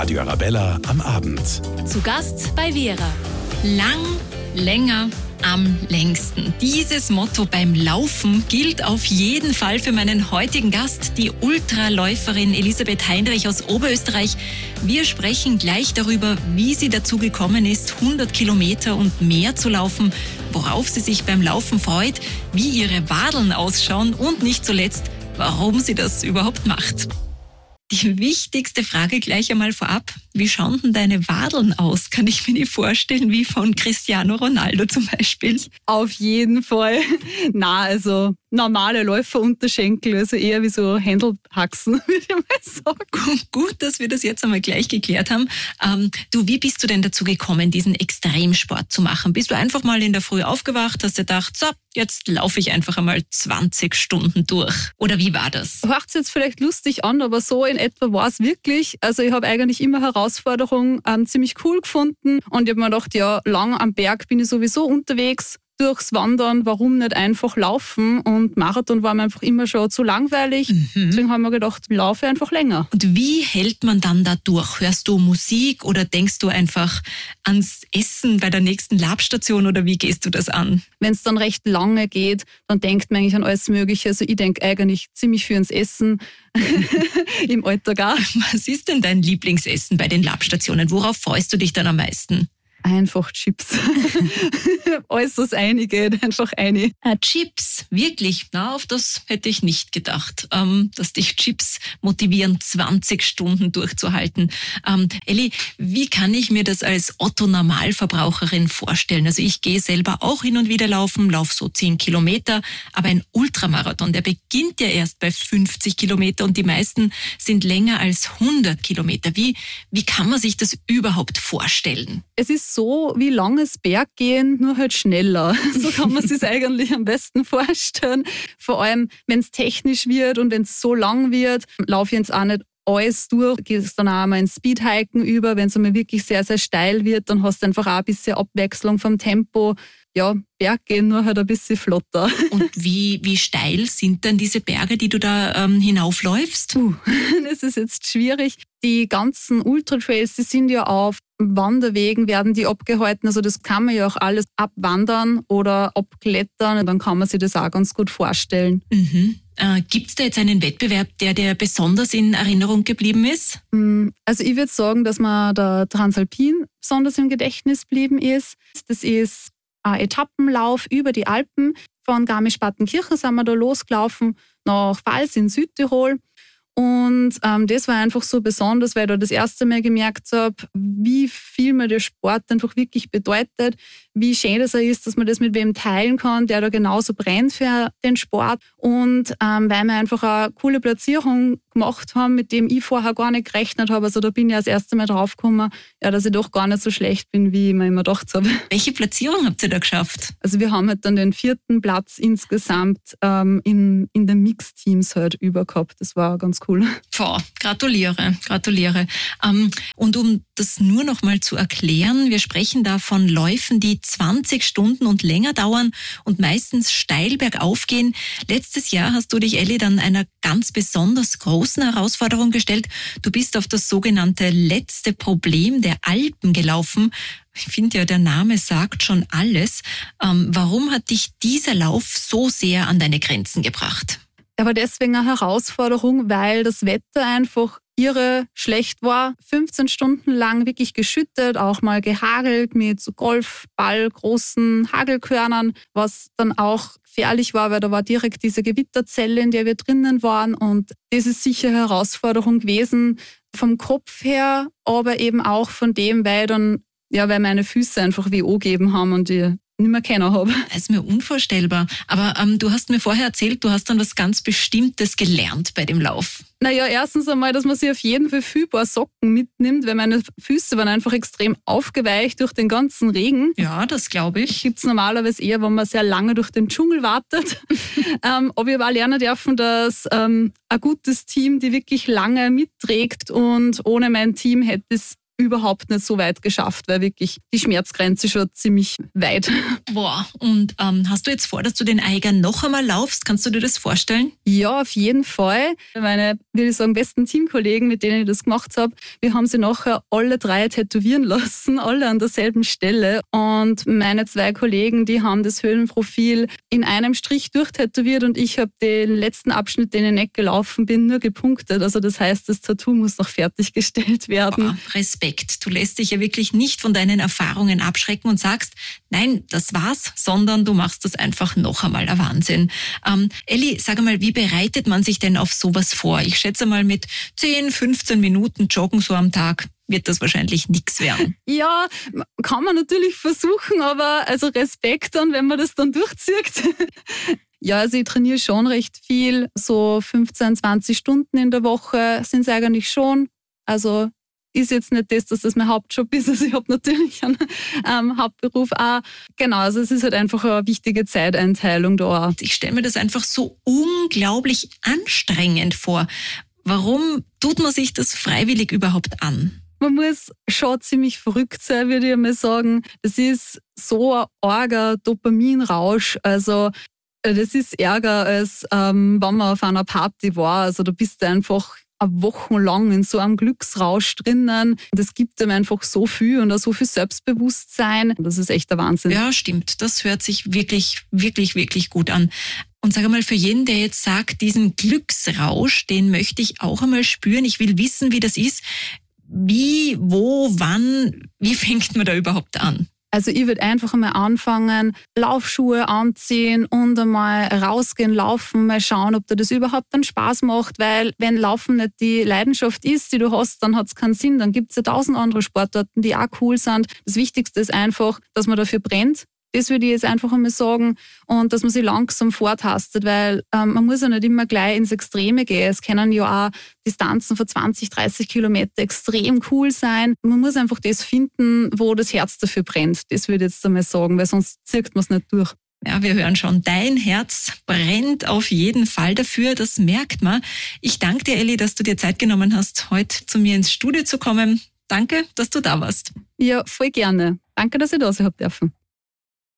Radio Arabella am Abend. Zu Gast bei Vera. Lang, länger, am längsten. Dieses Motto beim Laufen gilt auf jeden Fall für meinen heutigen Gast, die Ultraläuferin Elisabeth Heinrich aus Oberösterreich. Wir sprechen gleich darüber, wie sie dazu gekommen ist, 100 Kilometer und mehr zu laufen, worauf sie sich beim Laufen freut, wie ihre Wadeln ausschauen und nicht zuletzt, warum sie das überhaupt macht. Die wichtigste Frage gleich einmal vorab. Wie schauen denn deine Wadeln aus? Kann ich mir nicht vorstellen, wie von Cristiano Ronaldo zum Beispiel? Auf jeden Fall. Na, also normale Läuferunterschenkel, also eher wie so Händelhaxen, würde ich mal sagen. Gut, dass wir das jetzt einmal gleich geklärt haben. Ähm, du, wie bist du denn dazu gekommen, diesen Extremsport zu machen? Bist du einfach mal in der Früh aufgewacht, hast dir gedacht, so, jetzt laufe ich einfach einmal 20 Stunden durch? Oder wie war das? Hört jetzt vielleicht lustig an, aber so in etwa war es wirklich. Also ich habe eigentlich immer Herausforderungen ähm, ziemlich cool gefunden und ich habe mir gedacht, ja, lang am Berg bin ich sowieso unterwegs durchs Wandern, warum nicht einfach laufen? Und Marathon war mir einfach immer schon zu langweilig. Mhm. Deswegen haben wir gedacht, laufe einfach länger. Und wie hält man dann da durch? Hörst du Musik oder denkst du einfach ans Essen bei der nächsten Labstation oder wie gehst du das an? Wenn es dann recht lange geht, dann denkt man eigentlich an alles Mögliche. Also ich denke eigentlich ziemlich viel ans Essen. Im Alltag auch. Was ist denn dein Lieblingsessen bei den Labstationen? Worauf freust du dich dann am meisten? Einfach Chips. Alles, was eingeht, einfach eine. Ah, Chips, wirklich. Na, auf das hätte ich nicht gedacht, ähm, dass dich Chips motivieren, 20 Stunden durchzuhalten. Ähm, Elli, wie kann ich mir das als Otto-Normalverbraucherin vorstellen? Also ich gehe selber auch hin und wieder laufen, laufe so 10 Kilometer, aber ein Ultramarathon, der beginnt ja erst bei 50 Kilometer und die meisten sind länger als 100 Kilometer. Wie, wie kann man sich das überhaupt vorstellen? Es ist so wie langes Berggehen, nur halt schneller. So kann man sich eigentlich am besten vorstellen. Vor allem, wenn es technisch wird und wenn es so lang wird, laufe ich jetzt auch nicht alles durch, gehst dann auch mal ins Speedhiken über. Wenn es einmal wirklich sehr, sehr steil wird, dann hast du einfach auch ein bisschen Abwechslung vom Tempo. Ja, Berggehen nur halt ein bisschen flotter. Und wie, wie steil sind denn diese Berge, die du da ähm, hinaufläufst? Uh, das ist jetzt schwierig. Die ganzen Ultra-Trails, die sind ja auf Wanderwegen, werden die abgehalten. Also das kann man ja auch alles abwandern oder abklettern. Dann kann man sich das auch ganz gut vorstellen. Mhm. Äh, Gibt es da jetzt einen Wettbewerb, der dir besonders in Erinnerung geblieben ist? Mm, also ich würde sagen, dass mir der Transalpin besonders im Gedächtnis geblieben ist. Das ist ein Etappenlauf über die Alpen. Von Garmisch-Partenkirchen sind wir da losgelaufen nach Pfalz in Südtirol. Und ähm, das war einfach so besonders, weil ich da das erste Mal gemerkt habe, wie viel mir der Sport einfach wirklich bedeutet, wie schön das ist, dass man das mit wem teilen kann, der da genauso brennt für den Sport. Und ähm, weil wir einfach eine coole Platzierung gemacht haben, mit dem ich vorher gar nicht gerechnet habe. Also da bin ich das erste Mal draufgekommen, ja, dass ich doch gar nicht so schlecht bin, wie ich mir immer gedacht habe. Welche Platzierung habt ihr da geschafft? Also wir haben halt dann den vierten Platz insgesamt ähm, in, in den Mixteams halt über gehabt. Das war ganz cool. Boah, gratuliere, gratuliere. Ähm, und um das nur noch mal zu erklären, wir sprechen da von Läufen, die 20 Stunden und länger dauern und meistens steil bergauf gehen. Letztes Jahr hast du dich, Elli, dann einer ganz besonders großen Herausforderung gestellt. Du bist auf das sogenannte letzte Problem der Alpen gelaufen. Ich finde ja, der Name sagt schon alles. Ähm, warum hat dich dieser Lauf so sehr an deine Grenzen gebracht? War deswegen eine Herausforderung, weil das Wetter einfach irre schlecht war. 15 Stunden lang wirklich geschüttet, auch mal gehagelt mit so Golfball, großen Hagelkörnern, was dann auch gefährlich war, weil da war direkt diese Gewitterzelle, in der wir drinnen waren. Und das ist sicher eine Herausforderung gewesen, vom Kopf her, aber eben auch von dem, weil dann, ja, weil meine Füße einfach WO gegeben haben und die nicht mehr kennen habe. Das ist mir unvorstellbar. Aber ähm, du hast mir vorher erzählt, du hast dann was ganz Bestimmtes gelernt bei dem Lauf. Naja, erstens einmal, dass man sich auf jeden Fall viel paar Socken mitnimmt, weil meine Füße waren einfach extrem aufgeweicht durch den ganzen Regen. Ja, das glaube ich. Gibt es normalerweise eher, wenn man sehr lange durch den Dschungel wartet. ähm, aber ich habe auch lernen dürfen, dass ähm, ein gutes Team die wirklich lange mitträgt und ohne mein Team hätte es überhaupt nicht so weit geschafft, weil wirklich die Schmerzgrenze schon ziemlich weit. Boah, und ähm, hast du jetzt vor, dass du den Eiger noch einmal laufst? Kannst du dir das vorstellen? Ja, auf jeden Fall. Meine, würde ich sagen, besten Teamkollegen, mit denen ich das gemacht habe, wir haben sie nachher alle drei tätowieren lassen, alle an derselben Stelle. Und meine zwei Kollegen, die haben das Höhlenprofil in einem Strich durchtätowiert und ich habe den letzten Abschnitt, den ich nicht gelaufen bin, nur gepunktet. Also das heißt, das Tattoo muss noch fertiggestellt werden. Boah, Respekt. Du lässt dich ja wirklich nicht von deinen Erfahrungen abschrecken und sagst, nein, das war's, sondern du machst das einfach noch einmal. Ein Wahnsinn. Ähm, Elli, sag einmal, wie bereitet man sich denn auf sowas vor? Ich schätze mal mit 10, 15 Minuten Joggen so am Tag wird das wahrscheinlich nichts werden. Ja, kann man natürlich versuchen, aber also Respekt dann, wenn man das dann durchzieht. Ja, also ich trainiere schon recht viel, so 15, 20 Stunden in der Woche sind es eigentlich schon. Also ist jetzt nicht das, dass das mein Hauptjob ist. Also ich habe natürlich einen ähm, Hauptberuf auch. Genau, also es ist halt einfach eine wichtige Zeiteinteilung da. Ich stelle mir das einfach so unglaublich anstrengend vor. Warum tut man sich das freiwillig überhaupt an? Man muss schon ziemlich verrückt sein, würde ich mal sagen. Das ist so ein arger Dopaminrausch. Also äh, das ist ärger, als ähm, wenn man auf einer Party war. Also da bist du einfach wochenlang in so einem Glücksrausch drinnen. Das gibt einem einfach so viel und auch so viel Selbstbewusstsein. Das ist echt der Wahnsinn. Ja, stimmt. Das hört sich wirklich, wirklich, wirklich gut an. Und sag einmal, für jeden, der jetzt sagt, diesen Glücksrausch, den möchte ich auch einmal spüren. Ich will wissen, wie das ist. Wie, wo, wann, wie fängt man da überhaupt an? Also ich würde einfach mal anfangen, Laufschuhe anziehen und einmal rausgehen, laufen, mal schauen, ob dir das überhaupt dann Spaß macht, weil wenn Laufen nicht die Leidenschaft ist, die du hast, dann hat es keinen Sinn. Dann gibt es ja tausend andere Sportarten, die auch cool sind. Das Wichtigste ist einfach, dass man dafür brennt, das würde ich jetzt einfach einmal sagen. Und dass man sich langsam vortastet, weil ähm, man muss ja nicht immer gleich ins Extreme gehen. Es können ja auch Distanzen von 20, 30 Kilometer extrem cool sein. Man muss einfach das finden, wo das Herz dafür brennt. Das würde ich jetzt einmal sagen, weil sonst zirkt man es nicht durch. Ja, wir hören schon, dein Herz brennt auf jeden Fall dafür, das merkt man. Ich danke dir, Elli, dass du dir Zeit genommen hast, heute zu mir ins Studio zu kommen. Danke, dass du da warst. Ja, voll gerne. Danke, dass ich da sein habe dürfen.